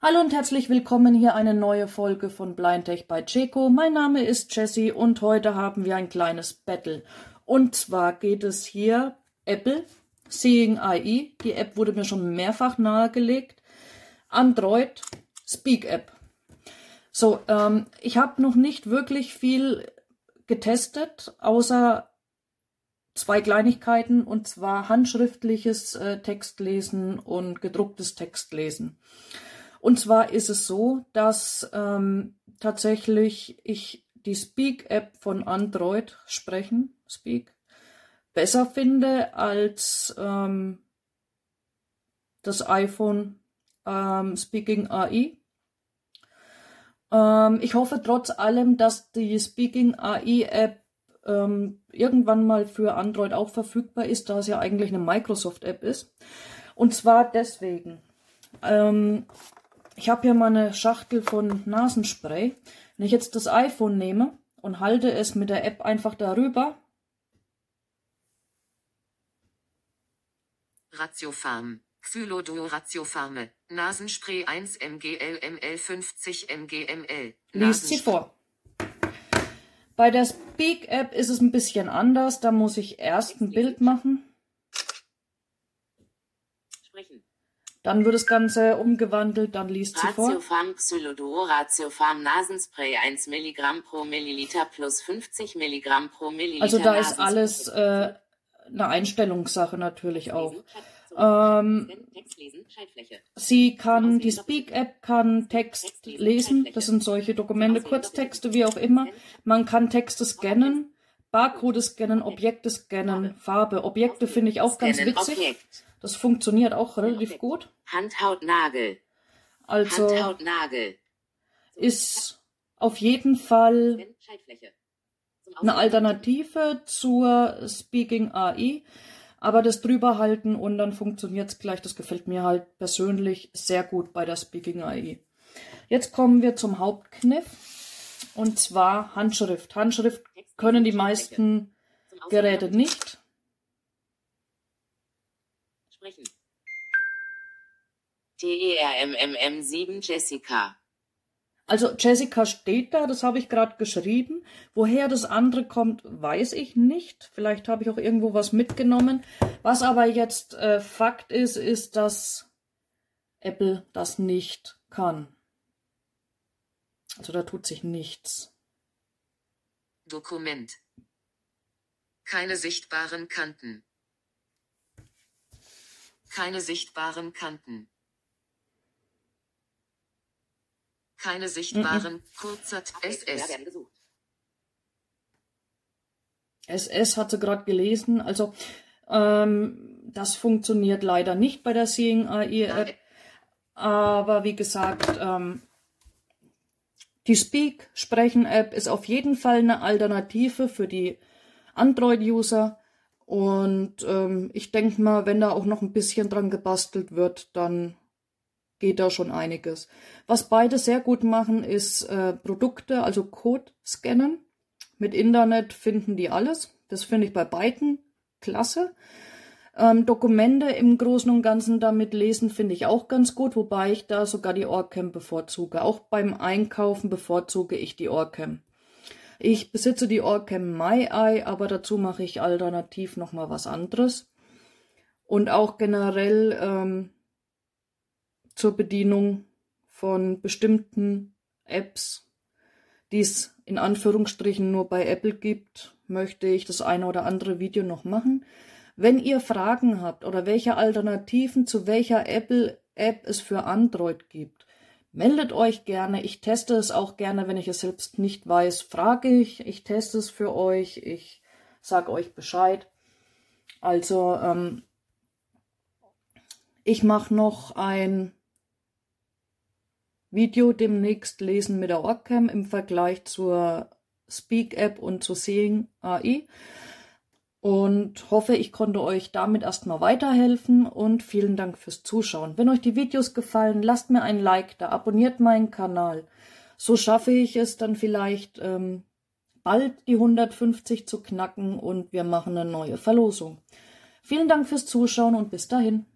Hallo und herzlich willkommen hier eine neue Folge von Blindtech bei Checo. Mein Name ist Jessie und heute haben wir ein kleines Battle. Und zwar geht es hier Apple, Seeing AI, die App wurde mir schon mehrfach nahegelegt, Android, Speak App. So, ähm, ich habe noch nicht wirklich viel getestet, außer zwei Kleinigkeiten, und zwar handschriftliches äh, Textlesen und gedrucktes Textlesen. Und zwar ist es so, dass ähm, tatsächlich ich die Speak-App von Android sprechen, Speak, besser finde als ähm, das iPhone ähm, Speaking AI. Ähm, ich hoffe trotz allem, dass die Speaking AI App ähm, irgendwann mal für Android auch verfügbar ist, da es ja eigentlich eine Microsoft App ist. Und zwar deswegen. Ähm, ich habe hier mal eine Schachtel von Nasenspray. Wenn ich jetzt das iPhone nehme und halte es mit der App einfach darüber. Ratiofarm. Xyloduo Ratiofarme. Nasenspray 1 mgl ml 50 mgml. Liest sie vor. Bei der Speak App ist es ein bisschen anders. Da muss ich erst ein Bild machen. Dann wird das Ganze umgewandelt, dann liest sie vor. Ratiofarm Xyloduo Ratiofarm Nasenspray 1 Milligramm pro Milliliter plus 50 Milligramm pro Milliliter. Also da ist alles äh, eine Einstellungssache natürlich auch. Ähm, sie kann, die Speak-App kann Text lesen, das sind solche Dokumente, Kurztexte, wie auch immer. Man kann Texte scannen, Barcode scannen, Objekte scannen, Farbe. Objekte finde ich auch ganz witzig. Das funktioniert auch relativ gut. Handhautnagel. Also Handhautnagel. ist auf jeden Fall eine Alternative zur Speaking AI. Aber das drüberhalten und dann funktioniert es gleich. Das gefällt mir halt persönlich sehr gut bei der Speaking AI. Jetzt kommen wir zum Hauptkniff. Und zwar Handschrift. Handschrift können die meisten Geräte nicht. Sprechen. TERMMM7 Jessica. Also Jessica steht da, das habe ich gerade geschrieben. Woher das andere kommt, weiß ich nicht. Vielleicht habe ich auch irgendwo was mitgenommen. Was aber jetzt äh, Fakt ist, ist, dass Apple das nicht kann. Also da tut sich nichts. Dokument. Keine sichtbaren Kanten. Keine sichtbaren Kanten. Keine sichtbaren, kurzer SS. SS hatte gerade gelesen, also ähm, das funktioniert leider nicht bei der Seeing AI App. Aber wie gesagt, ähm, die Speak Sprechen App ist auf jeden Fall eine Alternative für die Android-User. Und ähm, ich denke mal, wenn da auch noch ein bisschen dran gebastelt wird, dann geht da schon einiges. Was beide sehr gut machen, ist äh, Produkte, also Code scannen. Mit Internet finden die alles. Das finde ich bei beiden klasse. Ähm, Dokumente im Großen und Ganzen damit lesen finde ich auch ganz gut, wobei ich da sogar die Orcam bevorzuge. Auch beim Einkaufen bevorzuge ich die Orcam. Ich besitze die Orcam MyEye, aber dazu mache ich alternativ nochmal was anderes. Und auch generell ähm, zur Bedienung von bestimmten Apps, die es in Anführungsstrichen nur bei Apple gibt, möchte ich das eine oder andere Video noch machen. Wenn ihr Fragen habt oder welche Alternativen zu welcher Apple-App es für Android gibt, Meldet euch gerne. Ich teste es auch gerne, wenn ich es selbst nicht weiß. Frage ich. Ich teste es für euch. Ich sage euch Bescheid. Also, ähm, ich mache noch ein Video demnächst lesen mit der Orcam im Vergleich zur Speak App und zur Seeing AI und hoffe, ich konnte euch damit erstmal weiterhelfen und vielen Dank fürs Zuschauen. Wenn euch die Videos gefallen, lasst mir ein Like da, abonniert meinen Kanal. So schaffe ich es dann vielleicht ähm, bald die 150 zu knacken und wir machen eine neue Verlosung. Vielen Dank fürs Zuschauen und bis dahin.